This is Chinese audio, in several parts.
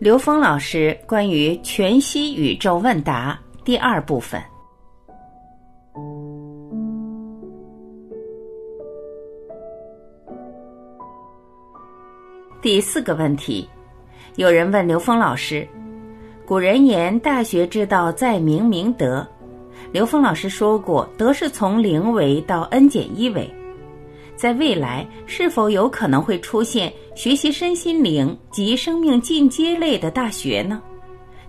刘峰老师关于全息宇宙问答第二部分，第四个问题，有人问刘峰老师：“古人言大学之道在明明德。”刘峰老师说过，德是从零维到 n 减一维。在未来，是否有可能会出现学习身心灵及生命进阶类的大学呢？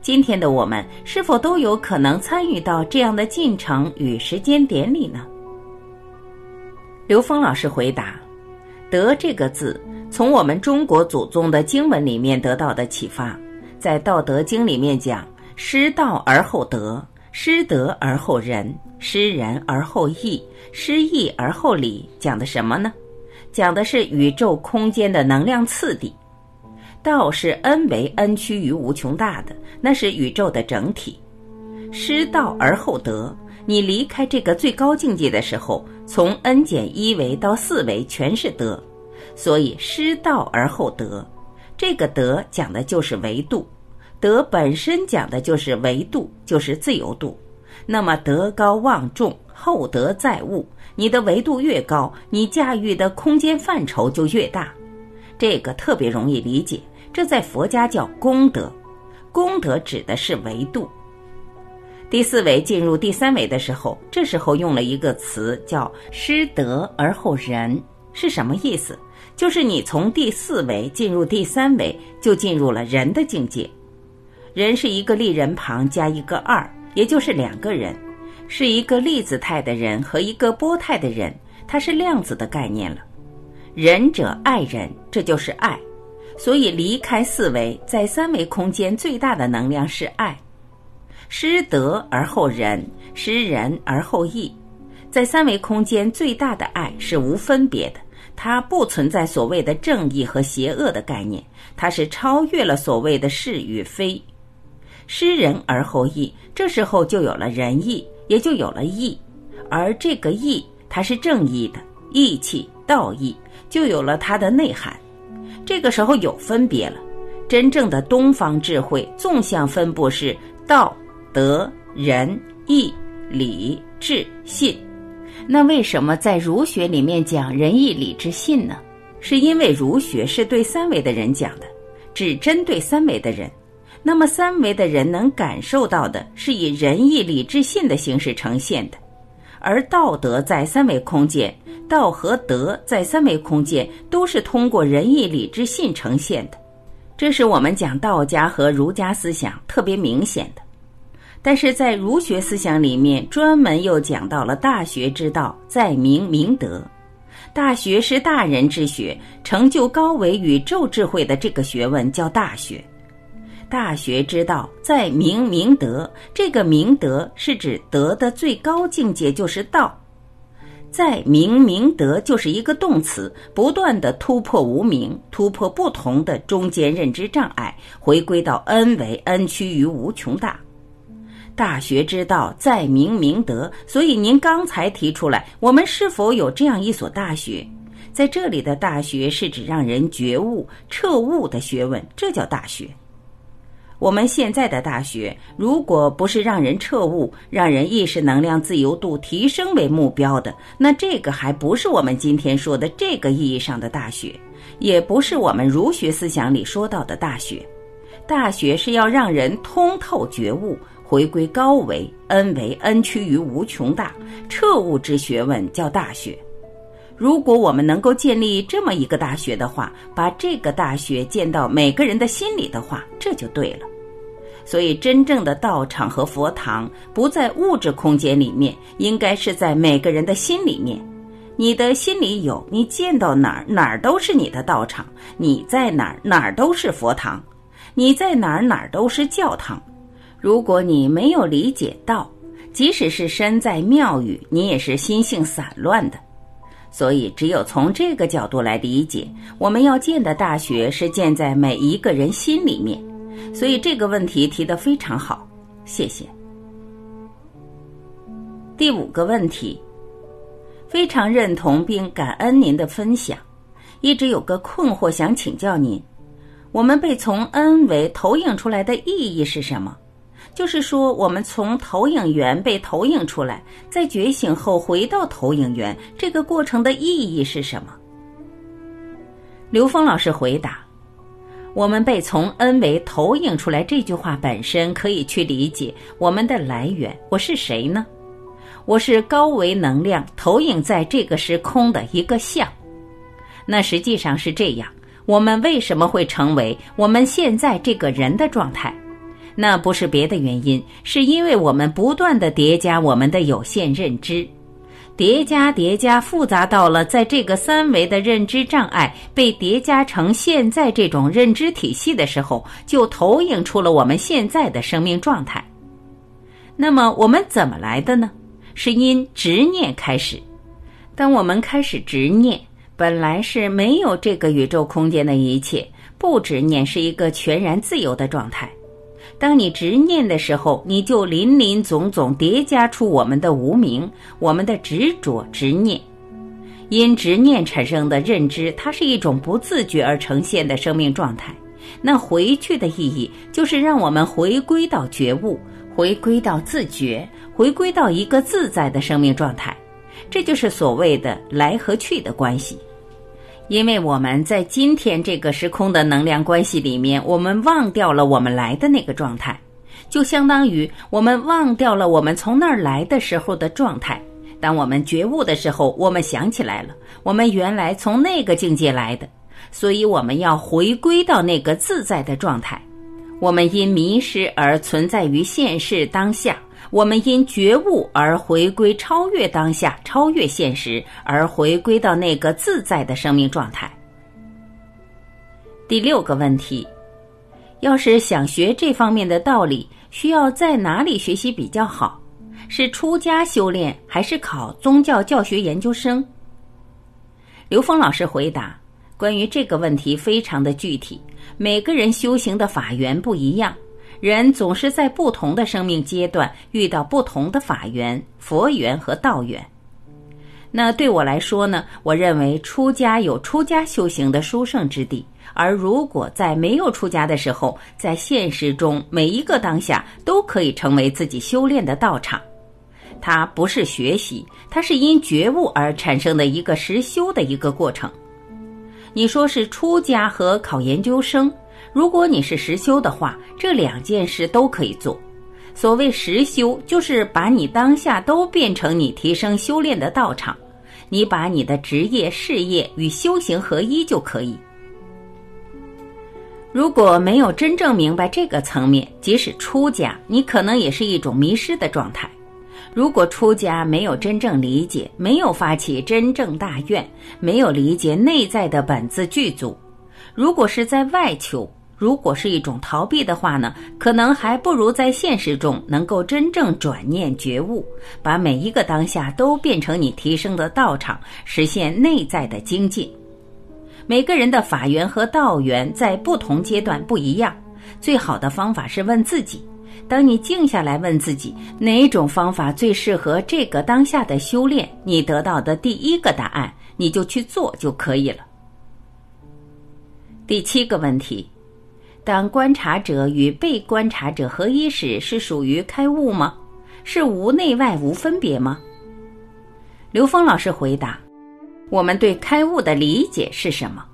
今天的我们是否都有可能参与到这样的进程与时间点里呢？刘峰老师回答：“德这个字，从我们中国祖宗的经文里面得到的启发，在《道德经》里面讲‘失道而后德’。”失德而后仁，失仁而后义，失义而后礼，讲的什么呢？讲的是宇宙空间的能量次第。道是 n 为 n 趋于无穷大的，那是宇宙的整体。失道而后德，你离开这个最高境界的时候，从 n 减一维到四维全是德，所以失道而后德，这个德讲的就是维度。德本身讲的就是维度，就是自由度。那么德高望重，厚德载物。你的维度越高，你驾驭的空间范畴就越大。这个特别容易理解。这在佛家叫功德，功德指的是维度。第四维进入第三维的时候，这时候用了一个词叫“失德而后仁”，是什么意思？就是你从第四维进入第三维，就进入了人的境界。人是一个立人旁加一个二，也就是两个人，是一个粒子态的人和一个波态的人，它是量子的概念了。仁者爱人，这就是爱。所以离开四维，在三维空间最大的能量是爱。失德而后仁，失仁而后义，在三维空间最大的爱是无分别的，它不存在所谓的正义和邪恶的概念，它是超越了所谓的是与非。失仁而后义，这时候就有了仁义，也就有了义，而这个义它是正义的义气、道义，就有了它的内涵。这个时候有分别了，真正的东方智慧纵向分布是道、德、仁、义、礼、智、信。那为什么在儒学里面讲仁义礼智信呢？是因为儒学是对三维的人讲的，只针对三维的人。那么三维的人能感受到的是以仁义礼智信的形式呈现的，而道德在三维空间，道和德在三维空间都是通过仁义礼智信呈现的，这是我们讲道家和儒家思想特别明显的。但是在儒学思想里面，专门又讲到了大学之道在明明德，大学是大人之学，成就高维宇宙智慧的这个学问叫大学。大学之道在明明德，这个明德是指德的最高境界就是道，在明明德就是一个动词，不断的突破无明，突破不同的中间认知障碍，回归到 n 为 n 趋于无穷大。大学之道在明明德，所以您刚才提出来，我们是否有这样一所大学？在这里的大学是指让人觉悟、彻悟的学问，这叫大学。我们现在的大学，如果不是让人彻悟、让人意识能量自由度提升为目标的，那这个还不是我们今天说的这个意义上的大学，也不是我们儒学思想里说到的大学。大学是要让人通透觉悟，回归高维，n 为 n 趋于无穷大，彻悟之学问叫大学。如果我们能够建立这么一个大学的话，把这个大学建到每个人的心里的话，这就对了。所以，真正的道场和佛堂不在物质空间里面，应该是在每个人的心里面。你的心里有，你见到哪儿哪儿都是你的道场；你在哪儿哪儿都是佛堂；你在哪儿哪儿都是教堂。如果你没有理解道，即使是身在庙宇，你也是心性散乱的。所以，只有从这个角度来理解，我们要建的大学是建在每一个人心里面。所以这个问题提得非常好，谢谢。第五个问题，非常认同并感恩您的分享，一直有个困惑想请教您：我们被从 n 维投影出来的意义是什么？就是说，我们从投影源被投影出来，在觉醒后回到投影源，这个过程的意义是什么？刘峰老师回答：“我们被从 n 维投影出来这句话本身可以去理解我们的来源。我是谁呢？我是高维能量投影在这个时空的一个像。那实际上是这样。我们为什么会成为我们现在这个人的状态？”那不是别的原因，是因为我们不断的叠加我们的有限认知，叠加叠加复杂到了在这个三维的认知障碍被叠加成现在这种认知体系的时候，就投影出了我们现在的生命状态。那么我们怎么来的呢？是因执念开始。当我们开始执念，本来是没有这个宇宙空间的一切，不执念是一个全然自由的状态。当你执念的时候，你就林林总总叠加出我们的无名，我们的执着执念，因执念产生的认知，它是一种不自觉而呈现的生命状态。那回去的意义，就是让我们回归到觉悟，回归到自觉，回归到一个自在的生命状态。这就是所谓的来和去的关系。因为我们在今天这个时空的能量关系里面，我们忘掉了我们来的那个状态，就相当于我们忘掉了我们从那儿来的时候的状态。当我们觉悟的时候，我们想起来了，我们原来从那个境界来的，所以我们要回归到那个自在的状态。我们因迷失而存在于现世当下。我们因觉悟而回归，超越当下，超越现实，而回归到那个自在的生命状态。第六个问题，要是想学这方面的道理，需要在哪里学习比较好？是出家修炼，还是考宗教教学研究生？刘峰老师回答：关于这个问题，非常的具体，每个人修行的法缘不一样。人总是在不同的生命阶段遇到不同的法缘、佛缘和道缘。那对我来说呢？我认为出家有出家修行的殊胜之地，而如果在没有出家的时候，在现实中每一个当下都可以成为自己修炼的道场。它不是学习，它是因觉悟而产生的一个实修的一个过程。你说是出家和考研究生？如果你是实修的话，这两件事都可以做。所谓实修，就是把你当下都变成你提升修炼的道场，你把你的职业、事业与修行合一就可以。如果没有真正明白这个层面，即使出家，你可能也是一种迷失的状态。如果出家没有真正理解，没有发起真正大愿，没有理解内在的本自具足，如果是在外求。如果是一种逃避的话呢，可能还不如在现实中能够真正转念觉悟，把每一个当下都变成你提升的道场，实现内在的精进。每个人的法缘和道缘在不同阶段不一样，最好的方法是问自己。当你静下来问自己哪种方法最适合这个当下的修炼，你得到的第一个答案，你就去做就可以了。第七个问题。当观察者与被观察者合一时，是属于开悟吗？是无内外无分别吗？刘峰老师回答：我们对开悟的理解是什么？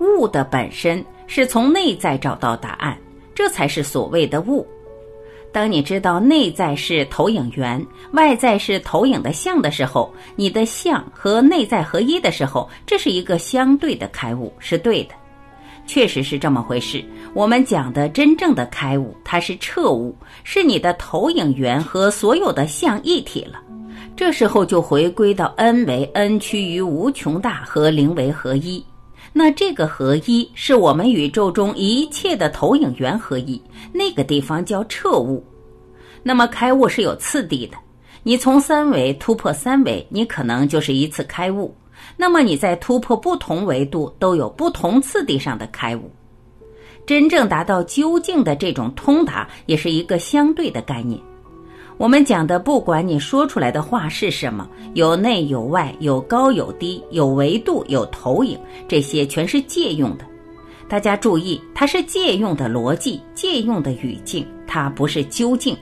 悟的本身是从内在找到答案，这才是所谓的悟。当你知道内在是投影源，外在是投影的像的时候，你的像和内在合一的时候，这是一个相对的开悟，是对的。确实是这么回事。我们讲的真正的开悟，它是彻悟，是你的投影源和所有的相一体了。这时候就回归到 n 为 n 趋于无穷大和零为合一。那这个合一是我们宇宙中一切的投影源合一，那个地方叫彻悟。那么开悟是有次第的，你从三维突破三维，你可能就是一次开悟。那么你在突破不同维度，都有不同次第上的开悟。真正达到究竟的这种通达，也是一个相对的概念。我们讲的，不管你说出来的话是什么，有内有外，有高有低，有维度有投影，这些全是借用的。大家注意，它是借用的逻辑，借用的语境，它不是究竟。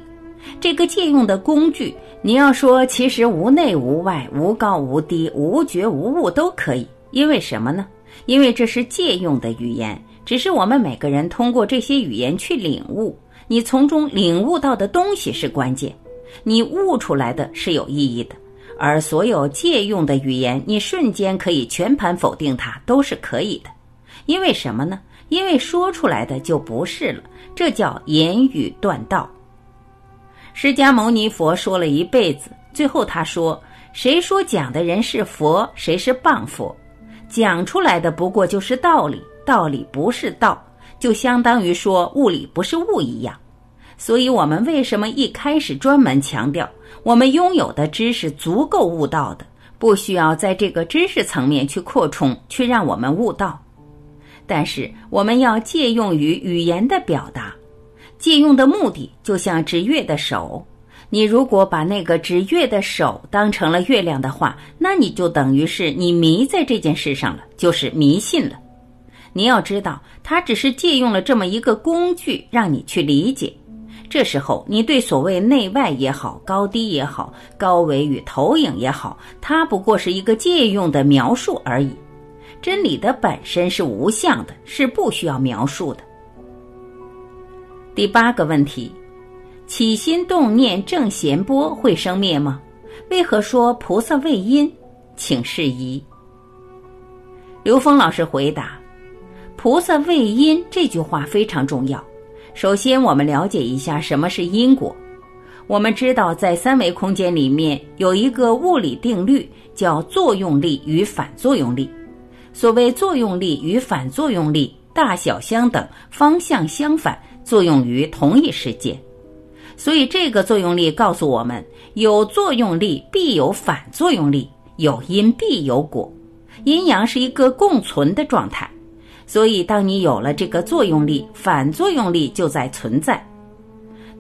这个借用的工具，你要说其实无内无外，无高无低，无觉无物都可以。因为什么呢？因为这是借用的语言，只是我们每个人通过这些语言去领悟，你从中领悟到的东西是关键，你悟出来的是有意义的。而所有借用的语言，你瞬间可以全盘否定它，都是可以的。因为什么呢？因为说出来的就不是了，这叫言语断道。释迦牟尼佛说了一辈子，最后他说：“谁说讲的人是佛，谁是谤佛。讲出来的不过就是道理，道理不是道，就相当于说物理不是物一样。所以，我们为什么一开始专门强调？”我们拥有的知识足够悟道的，不需要在这个知识层面去扩充，去让我们悟道。但是我们要借用于语言的表达，借用的目的就像指月的手。你如果把那个指月的手当成了月亮的话，那你就等于是你迷在这件事上了，就是迷信了。你要知道，他只是借用了这么一个工具，让你去理解。这时候，你对所谓内外也好、高低也好、高维与投影也好，它不过是一个借用的描述而已。真理的本身是无相的，是不需要描述的。第八个问题：起心动念正弦波会生灭吗？为何说菩萨为因？请释疑。刘峰老师回答：“菩萨为因这句话非常重要。”首先，我们了解一下什么是因果。我们知道，在三维空间里面有一个物理定律，叫作用力与反作用力。所谓作用力与反作用力，大小相等，方向相反，作用于同一世界。所以，这个作用力告诉我们：有作用力必有反作用力，有因必有果，阴阳是一个共存的状态。所以，当你有了这个作用力，反作用力就在存在。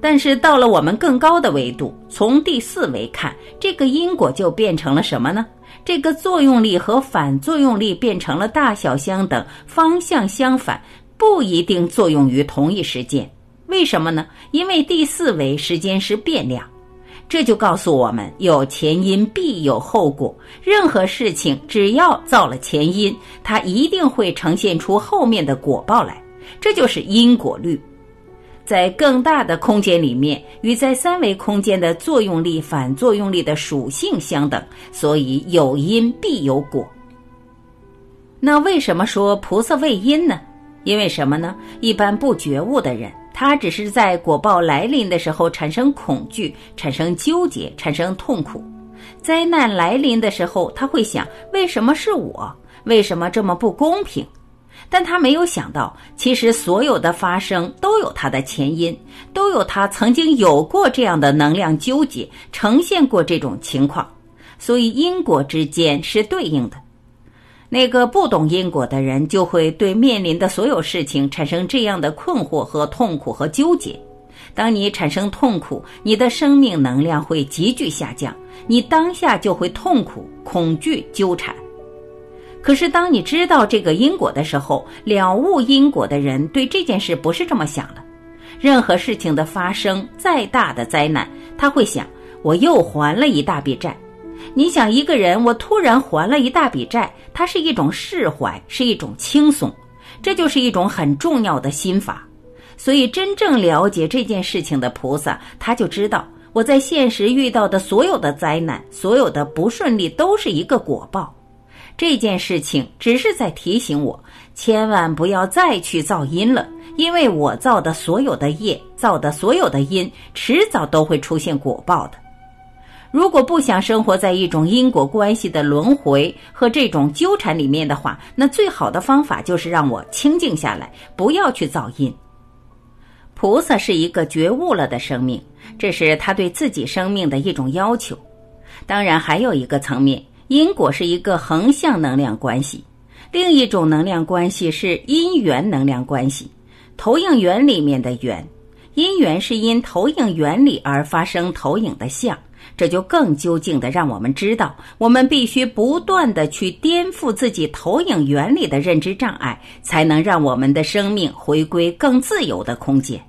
但是，到了我们更高的维度，从第四维看，这个因果就变成了什么呢？这个作用力和反作用力变成了大小相等、方向相反，不一定作用于同一时间。为什么呢？因为第四维时间是变量。这就告诉我们，有前因必有后果。任何事情只要造了前因，它一定会呈现出后面的果报来。这就是因果律。在更大的空间里面，与在三维空间的作用力、反作用力的属性相等，所以有因必有果。那为什么说菩萨为因呢？因为什么呢？一般不觉悟的人。他只是在果报来临的时候产生恐惧、产生纠结、产生痛苦；灾难来临的时候，他会想：为什么是我？为什么这么不公平？但他没有想到，其实所有的发生都有它的前因，都有他曾经有过这样的能量纠结，呈现过这种情况，所以因果之间是对应的。那个不懂因果的人，就会对面临的所有事情产生这样的困惑和痛苦和纠结。当你产生痛苦，你的生命能量会急剧下降，你当下就会痛苦、恐惧、纠缠。可是，当你知道这个因果的时候，了悟因果的人对这件事不是这么想的。任何事情的发生，再大的灾难，他会想：我又还了一大笔债。你想一个人，我突然还了一大笔债，它是一种释怀，是一种轻松，这就是一种很重要的心法。所以，真正了解这件事情的菩萨，他就知道我在现实遇到的所有的灾难、所有的不顺利，都是一个果报。这件事情只是在提醒我，千万不要再去造因了，因为我造的所有的业、造的所有的因，迟早都会出现果报的。如果不想生活在一种因果关系的轮回和这种纠缠里面的话，那最好的方法就是让我清静下来，不要去造因。菩萨是一个觉悟了的生命，这是他对自己生命的一种要求。当然，还有一个层面，因果是一个横向能量关系，另一种能量关系是因缘能量关系，投影源里面的缘，因缘是因投影原理而发生投影的像。这就更究竟的让我们知道，我们必须不断的去颠覆自己投影原理的认知障碍，才能让我们的生命回归更自由的空间。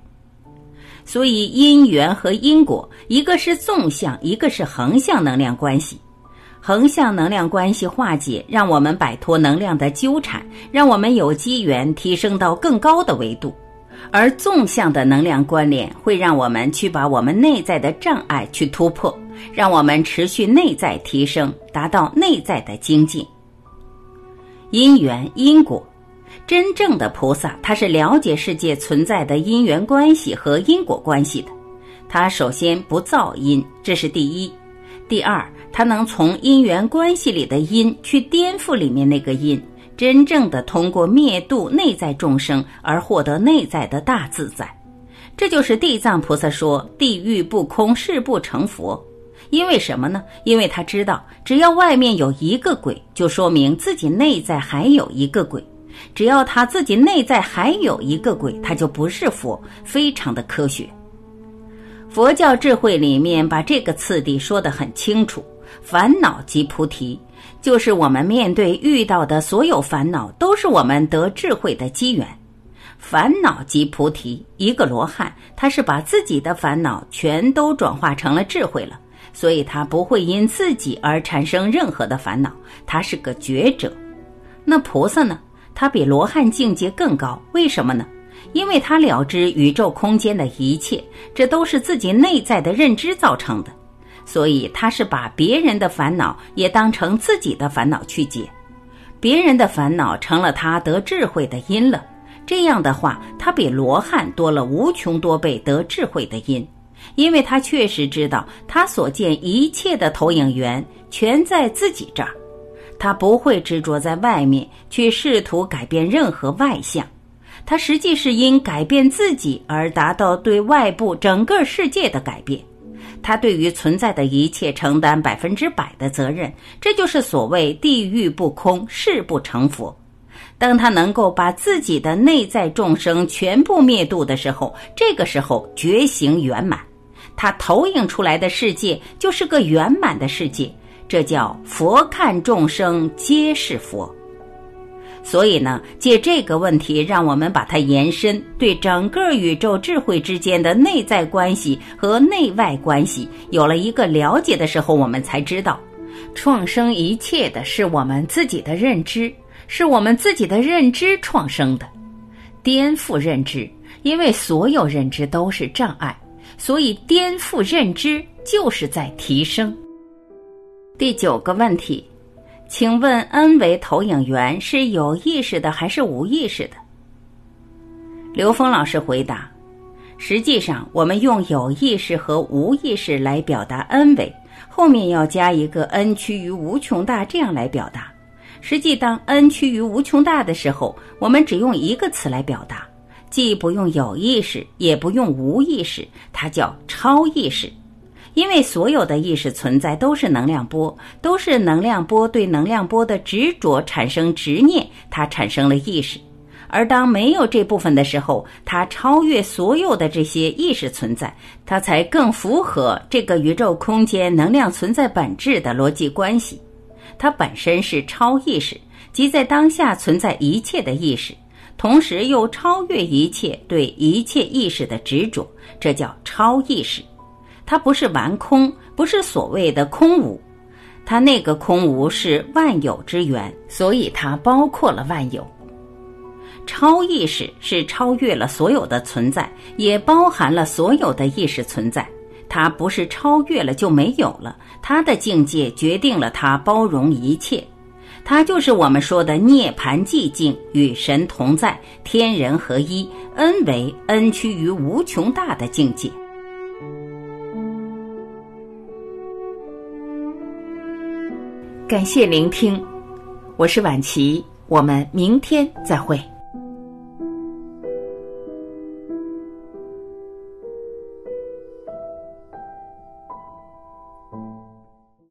所以，因缘和因果，一个是纵向，一个是横向能量关系。横向能量关系化解，让我们摆脱能量的纠缠，让我们有机缘提升到更高的维度。而纵向的能量关联会让我们去把我们内在的障碍去突破，让我们持续内在提升，达到内在的精进。因缘因果，真正的菩萨他是了解世界存在的因缘关系和因果关系的。他首先不造因，这是第一；第二，他能从因缘关系里的因去颠覆里面那个因。真正的通过灭度内在众生而获得内在的大自在，这就是地藏菩萨说“地狱不空，誓不成佛”。因为什么呢？因为他知道，只要外面有一个鬼，就说明自己内在还有一个鬼；只要他自己内在还有一个鬼，他就不是佛，非常的科学。佛教智慧里面把这个次第说得很清楚：烦恼即菩提。就是我们面对遇到的所有烦恼，都是我们得智慧的机缘。烦恼即菩提，一个罗汉，他是把自己的烦恼全都转化成了智慧了，所以他不会因自己而产生任何的烦恼，他是个觉者。那菩萨呢？他比罗汉境界更高，为什么呢？因为他了知宇宙空间的一切，这都是自己内在的认知造成的。所以他是把别人的烦恼也当成自己的烦恼去解，别人的烦恼成了他得智慧的因了。这样的话，他比罗汉多了无穷多倍得智慧的因，因为他确实知道他所见一切的投影源全在自己这儿，他不会执着在外面去试图改变任何外相，他实际是因改变自己而达到对外部整个世界的改变。他对于存在的一切承担百分之百的责任，这就是所谓地狱不空，誓不成佛。当他能够把自己的内在众生全部灭度的时候，这个时候觉醒圆满，它投影出来的世界就是个圆满的世界，这叫佛看众生皆是佛。所以呢，借这个问题，让我们把它延伸，对整个宇宙智慧之间的内在关系和内外关系有了一个了解的时候，我们才知道，创生一切的是我们自己的认知，是我们自己的认知创生的，颠覆认知，因为所有认知都是障碍，所以颠覆认知就是在提升。第九个问题。请问，N 为投影源是有意识的还是无意识的？刘峰老师回答：实际上，我们用有意识和无意识来表达 N 为，后面要加一个 N 趋于无穷大，这样来表达。实际当 N 趋于无穷大的时候，我们只用一个词来表达，既不用有意识，也不用无意识，它叫超意识。因为所有的意识存在都是能量波，都是能量波对能量波的执着产生执念，它产生了意识。而当没有这部分的时候，它超越所有的这些意识存在，它才更符合这个宇宙空间能量存在本质的逻辑关系。它本身是超意识，即在当下存在一切的意识，同时又超越一切对一切意识的执着，这叫超意识。它不是完空，不是所谓的空无，它那个空无是万有之源，所以它包括了万有。超意识是超越了所有的存在，也包含了所有的意识存在。它不是超越了就没有了，它的境界决定了它包容一切，它就是我们说的涅盘寂静，与神同在，天人合一恩为恩趋于无穷大的境界。感谢聆听，我是晚琪，我们明天再会。